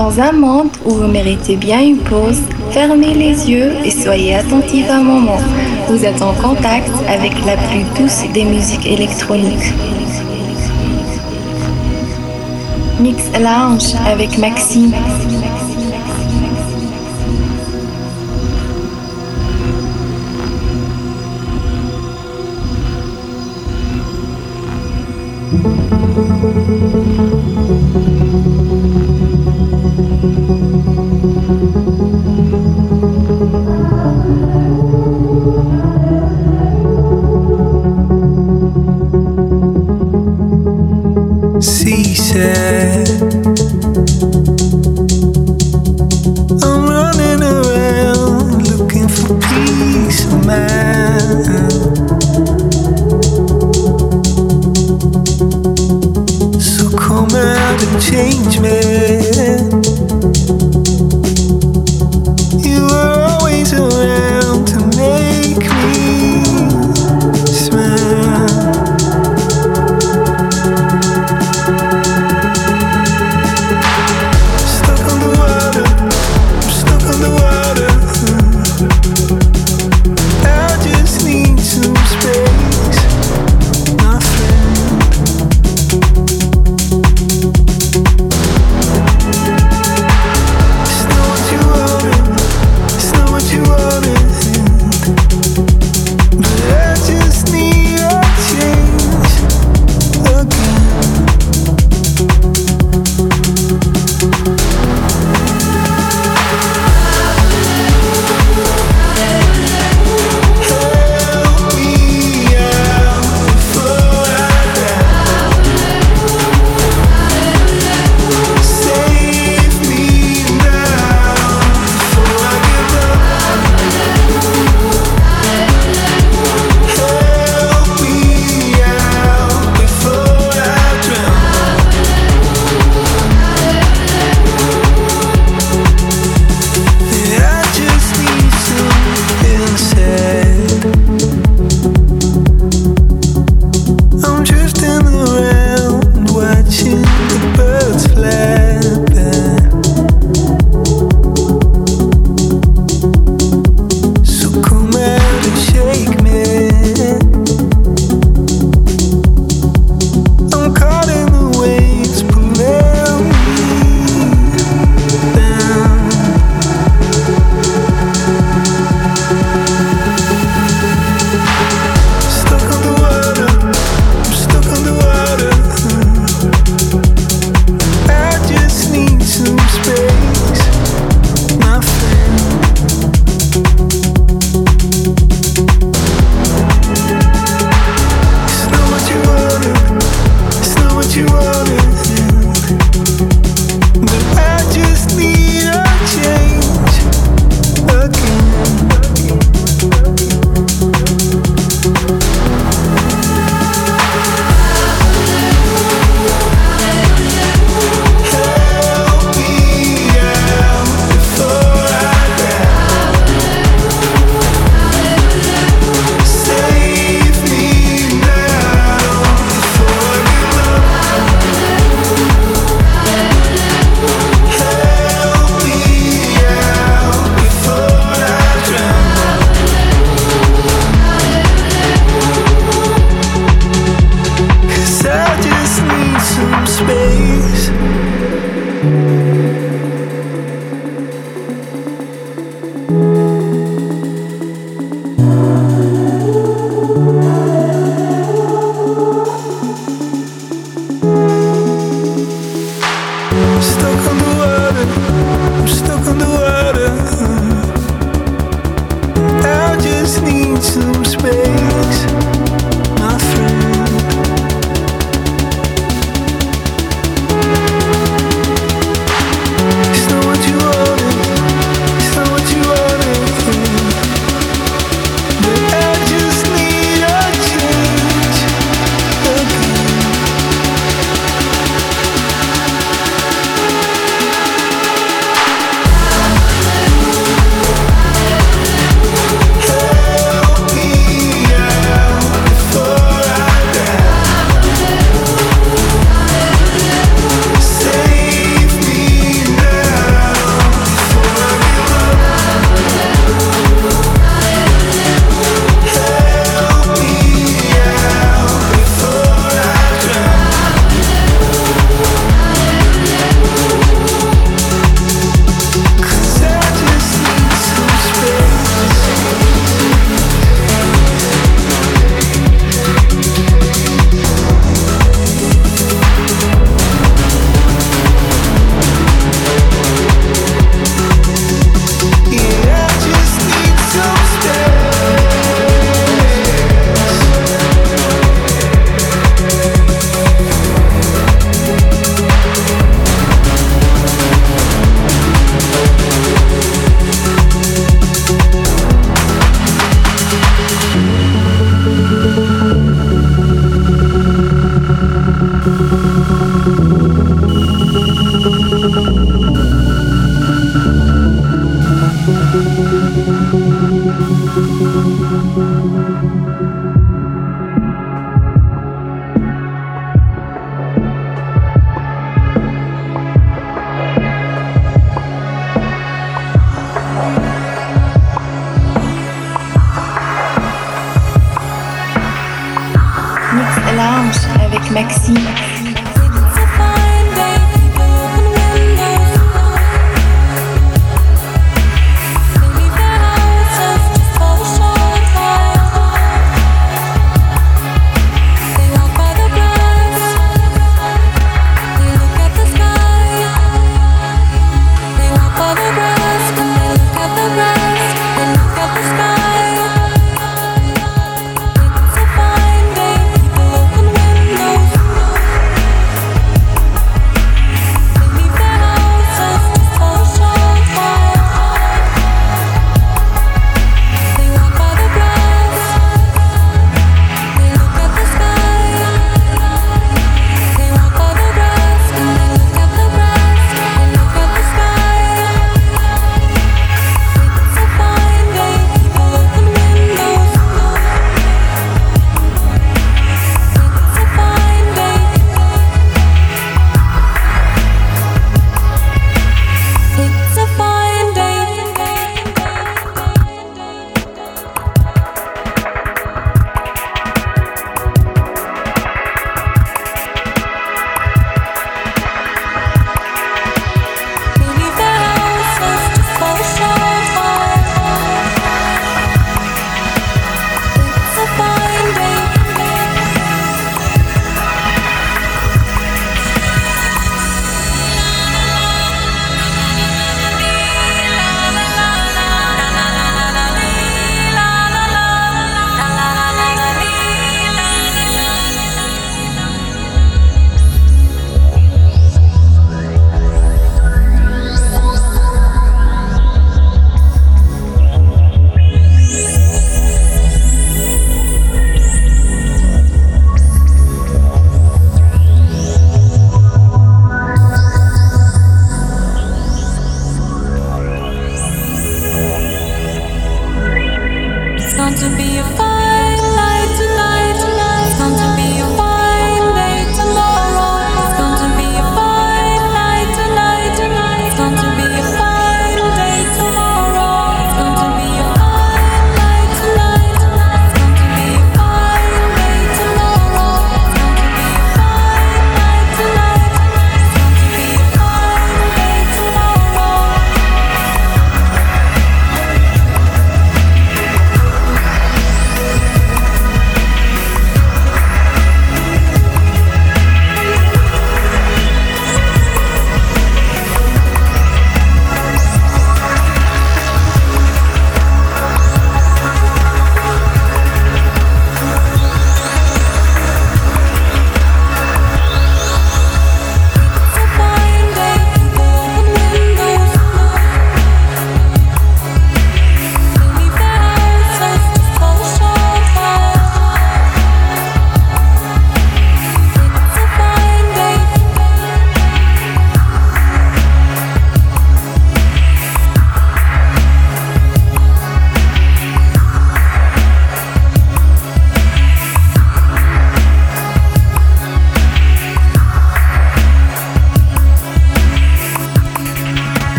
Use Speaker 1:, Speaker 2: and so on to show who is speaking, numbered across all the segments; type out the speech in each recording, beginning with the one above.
Speaker 1: Dans un monde où vous méritez bien une pause, fermez les yeux et soyez attentifs un moment. Vous êtes en contact avec la plus douce des musiques électroniques. Mix Lounge avec Maxime.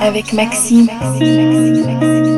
Speaker 1: Avec Maxime.
Speaker 2: Mix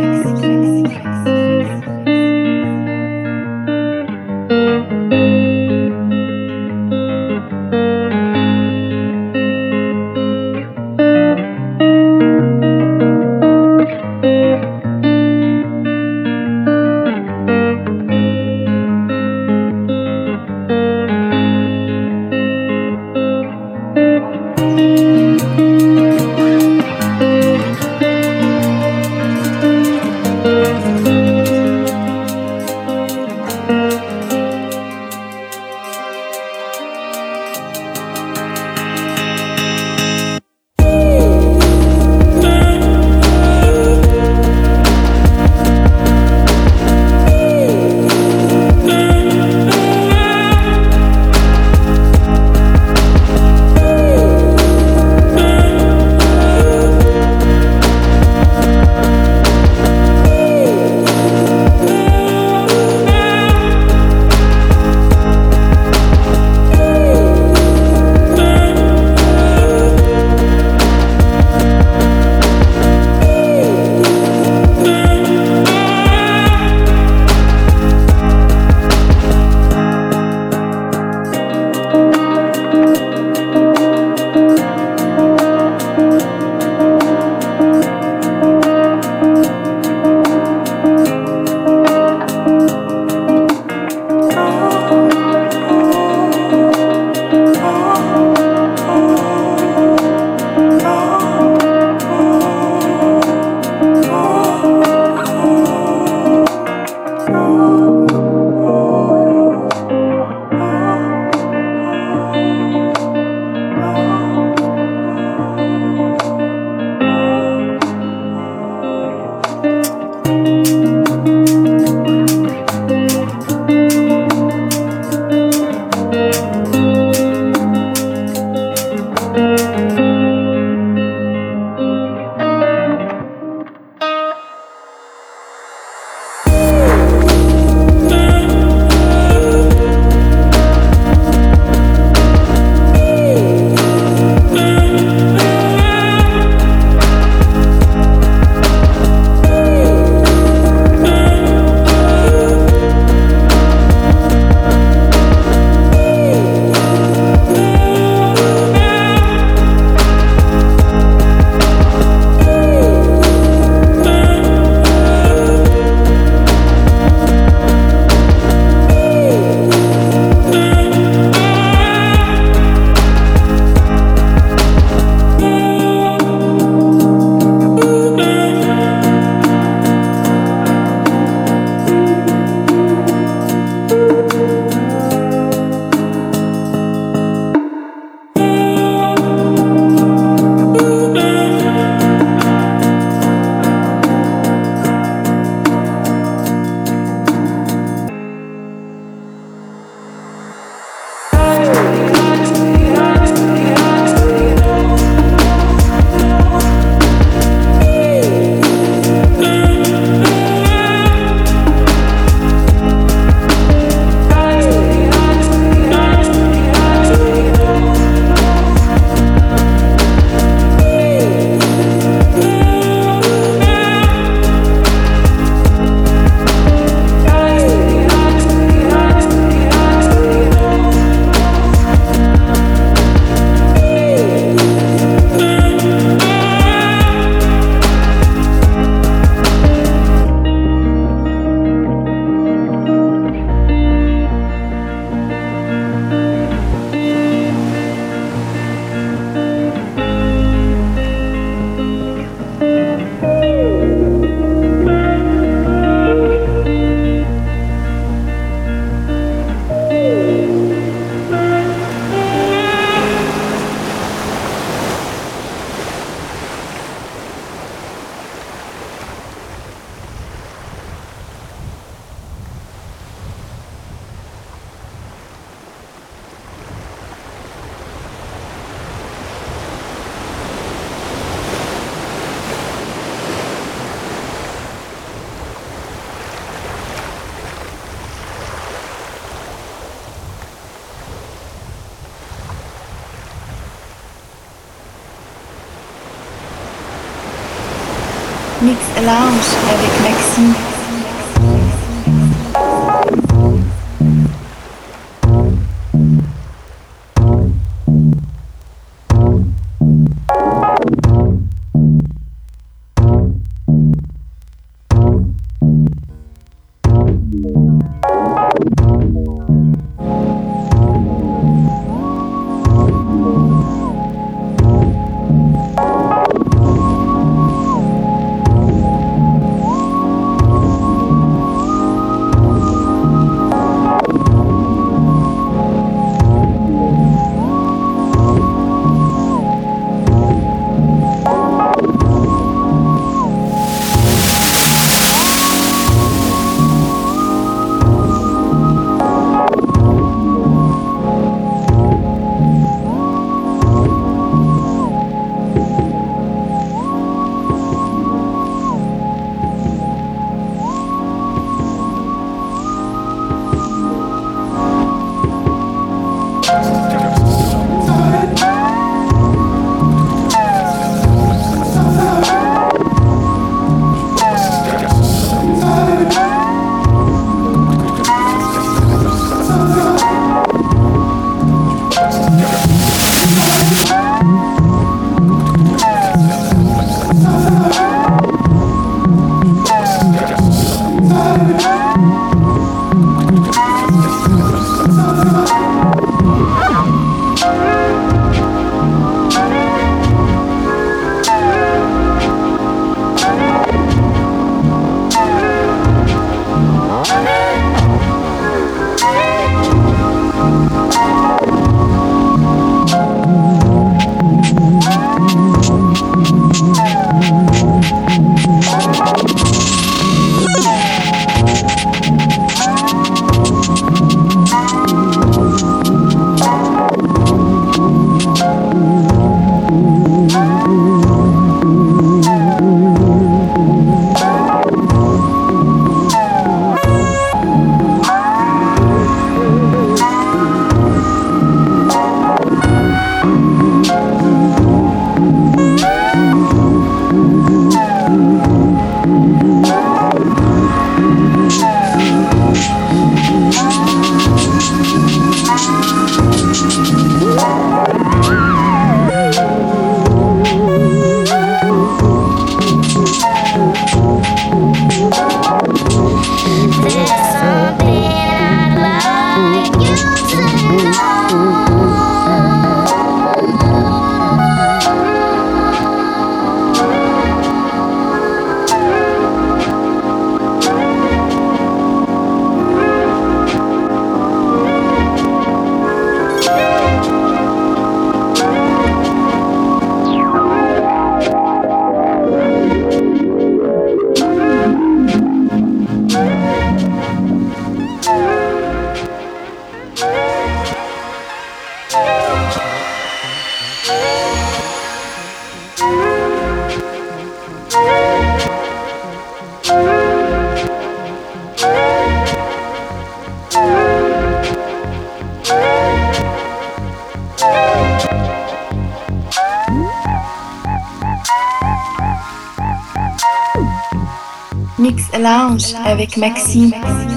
Speaker 2: avec Maxime.
Speaker 3: Do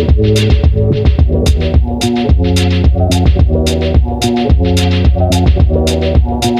Speaker 3: Thank you.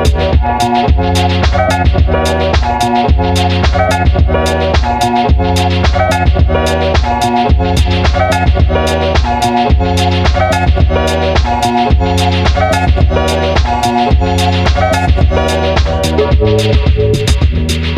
Speaker 3: Thank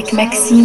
Speaker 2: Avec Maxime.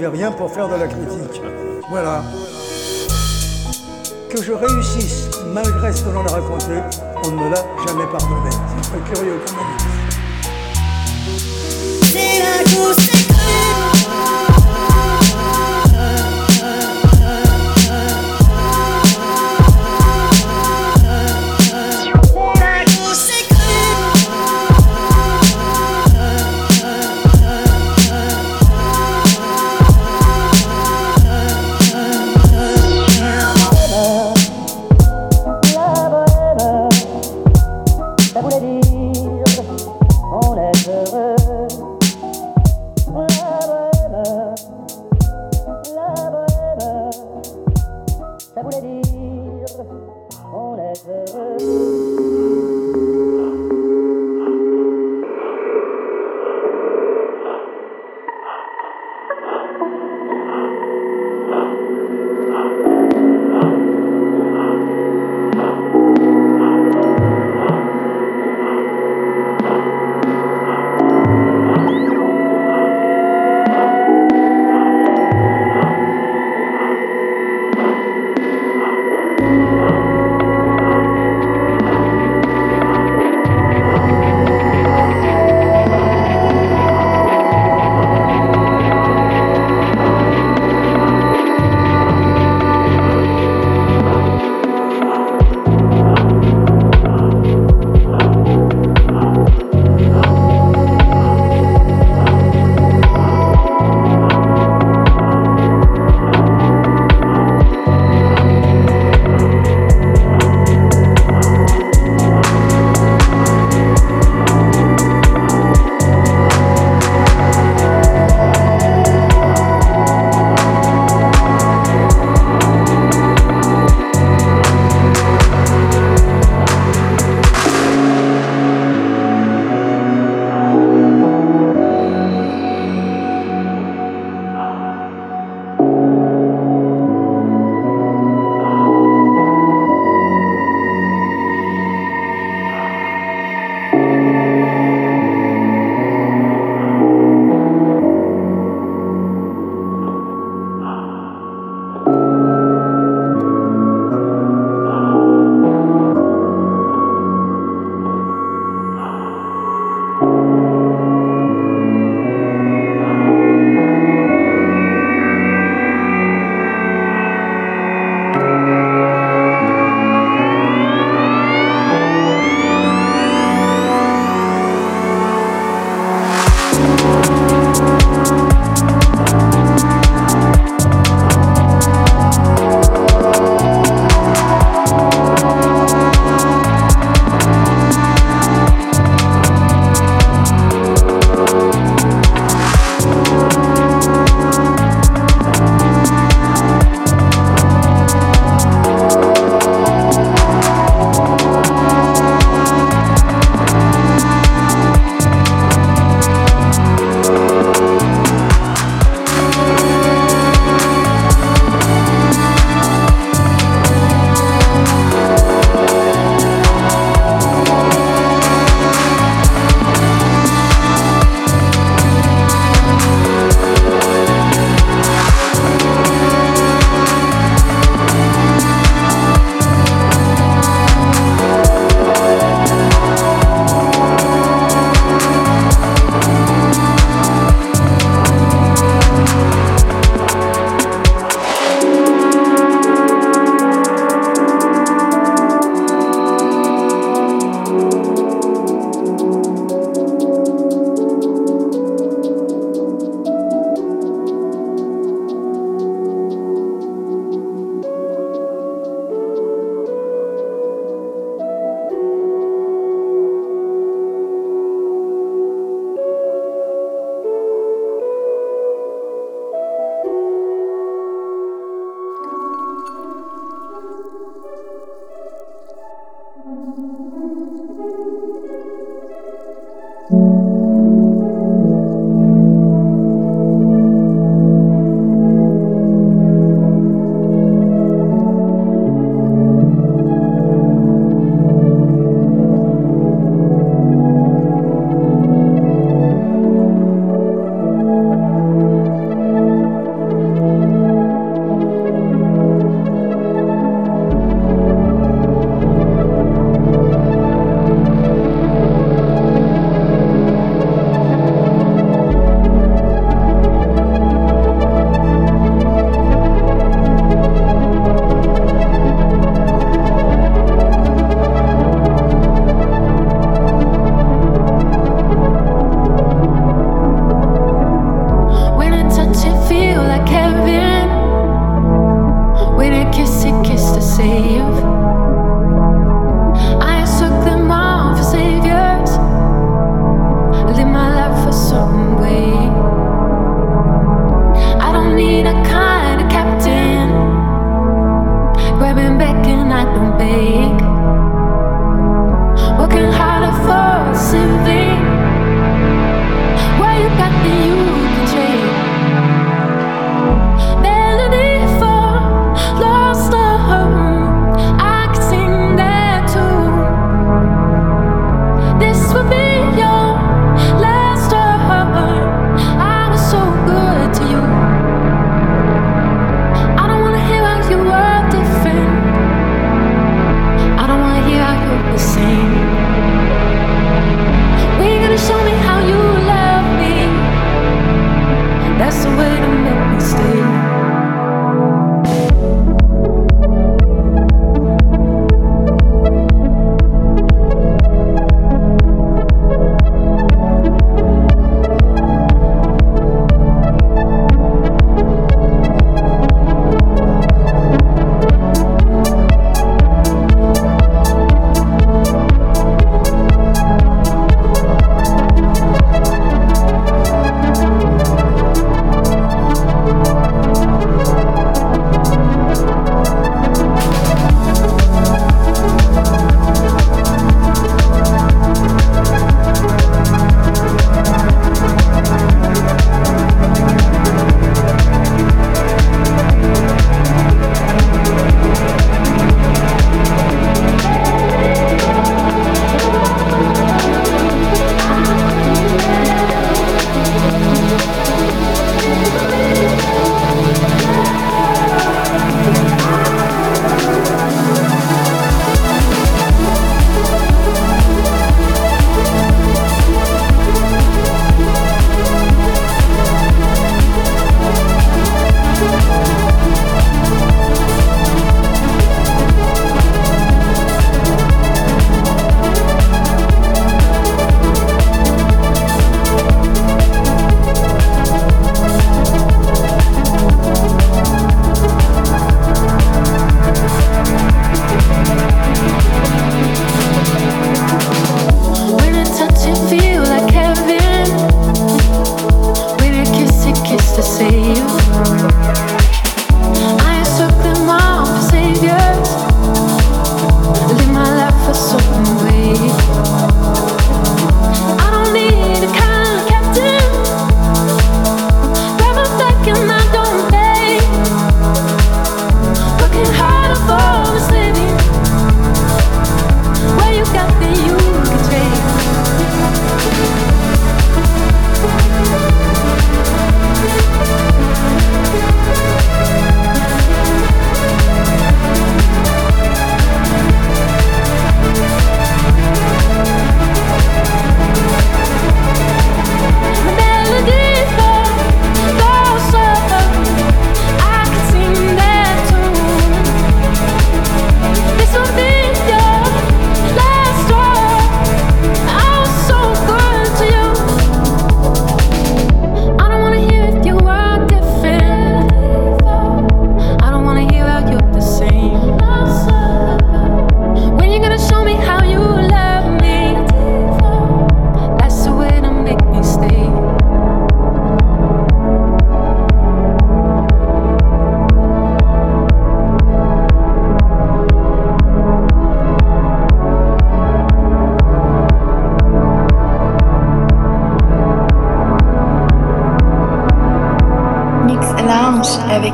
Speaker 4: Rien pour faire de la critique. Voilà. Que je réussisse malgré ce que l'on a raconté, on ne me l'a jamais pardonné. C'est très curieux quand même.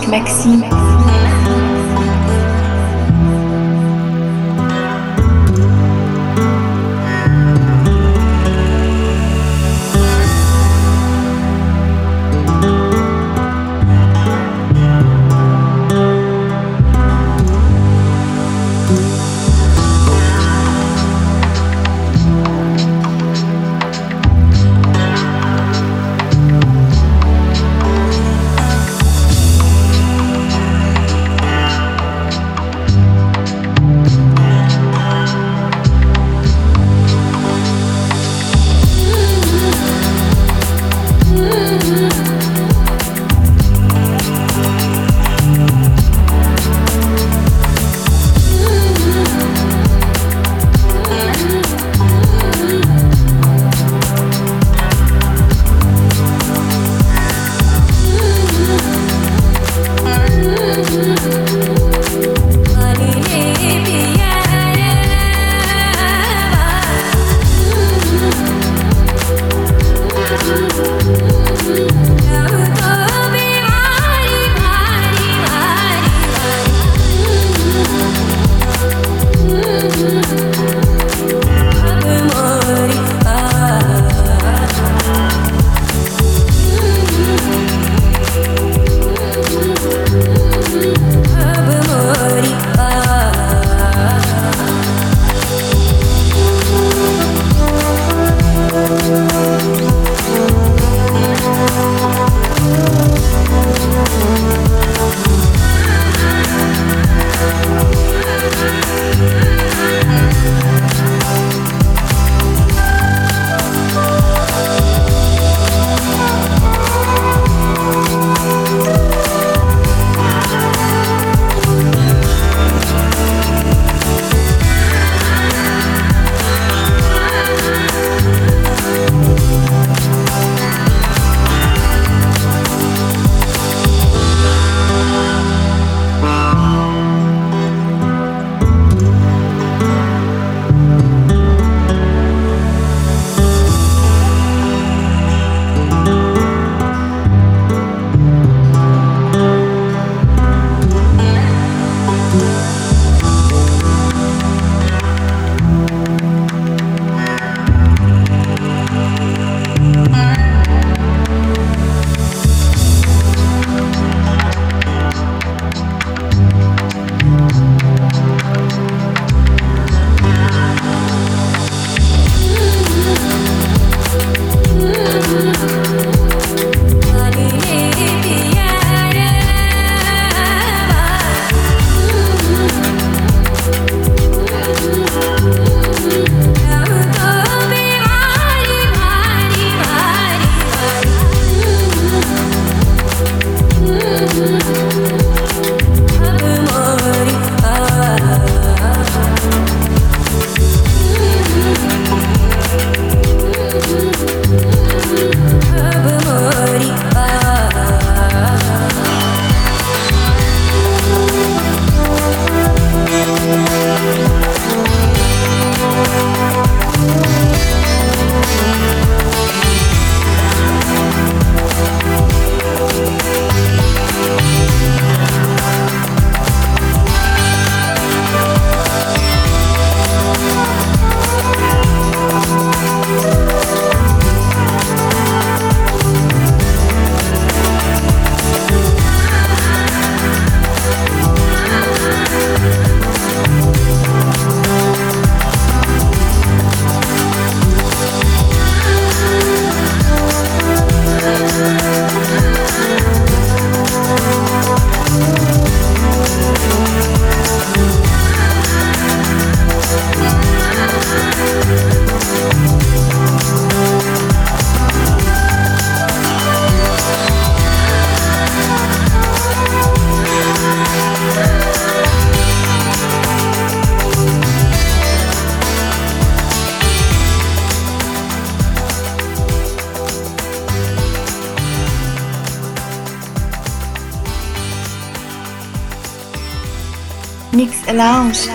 Speaker 1: Maxime.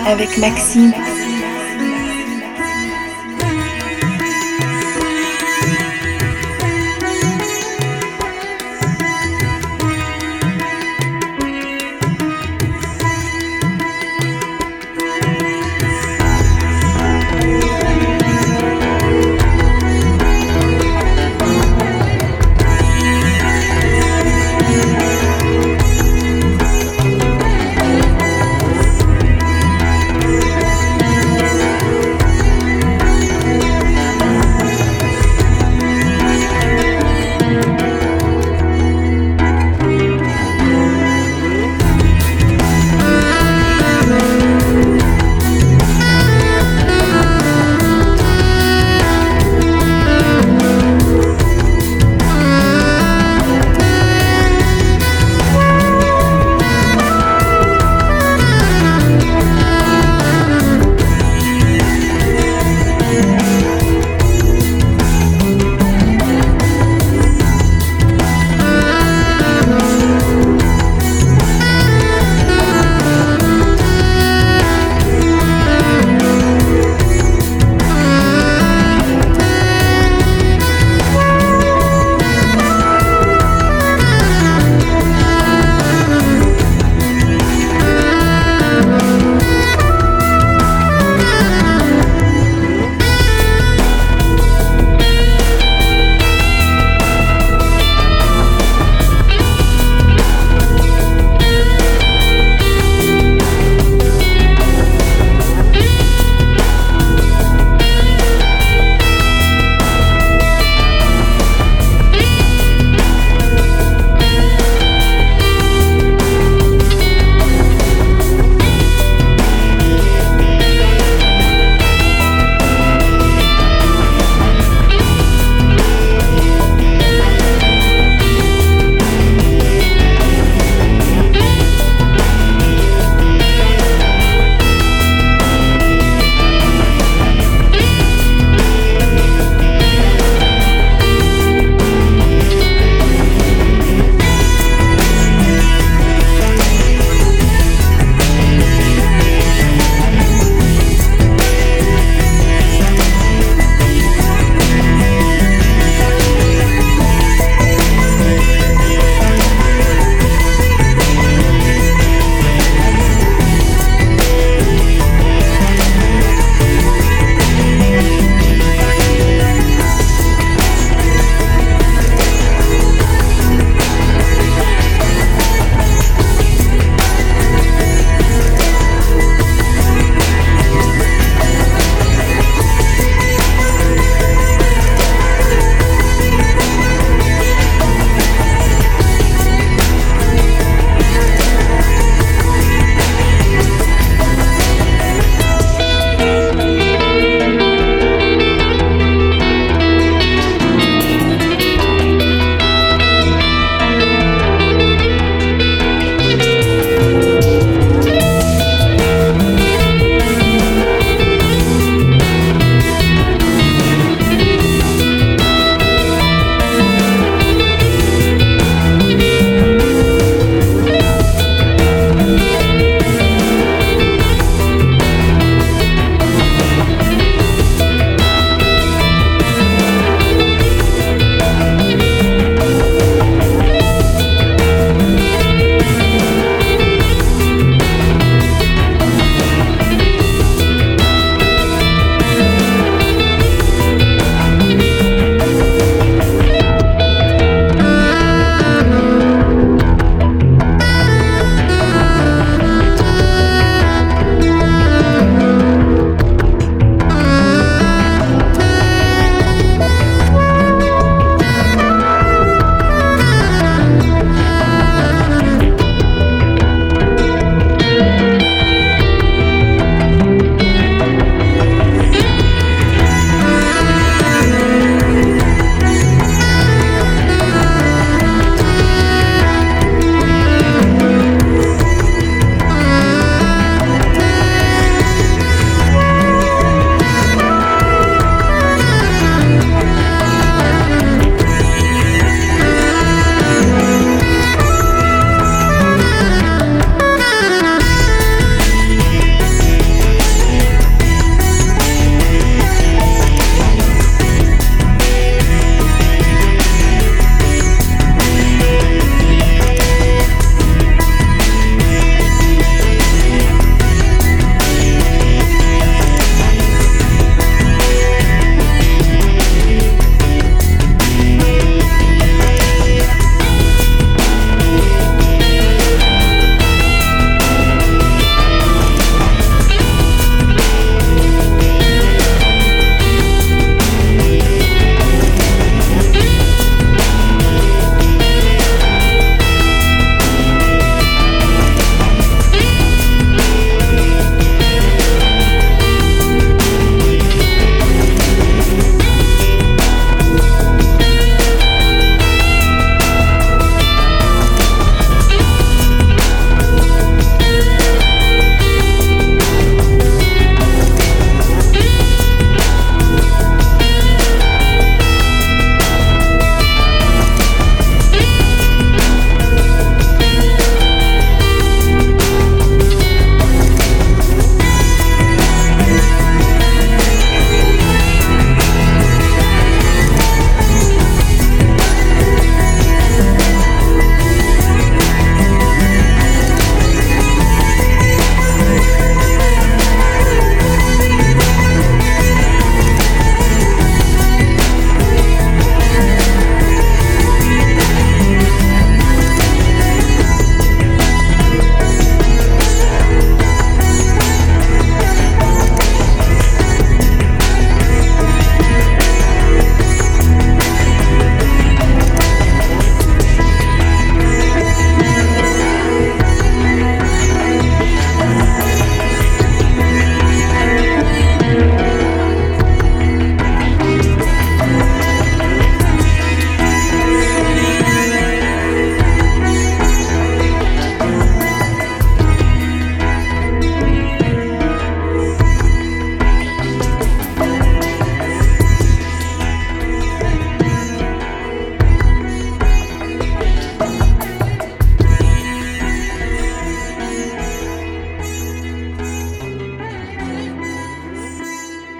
Speaker 1: Avec Maxime.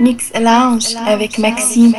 Speaker 1: Mix Lounge avec Maxime.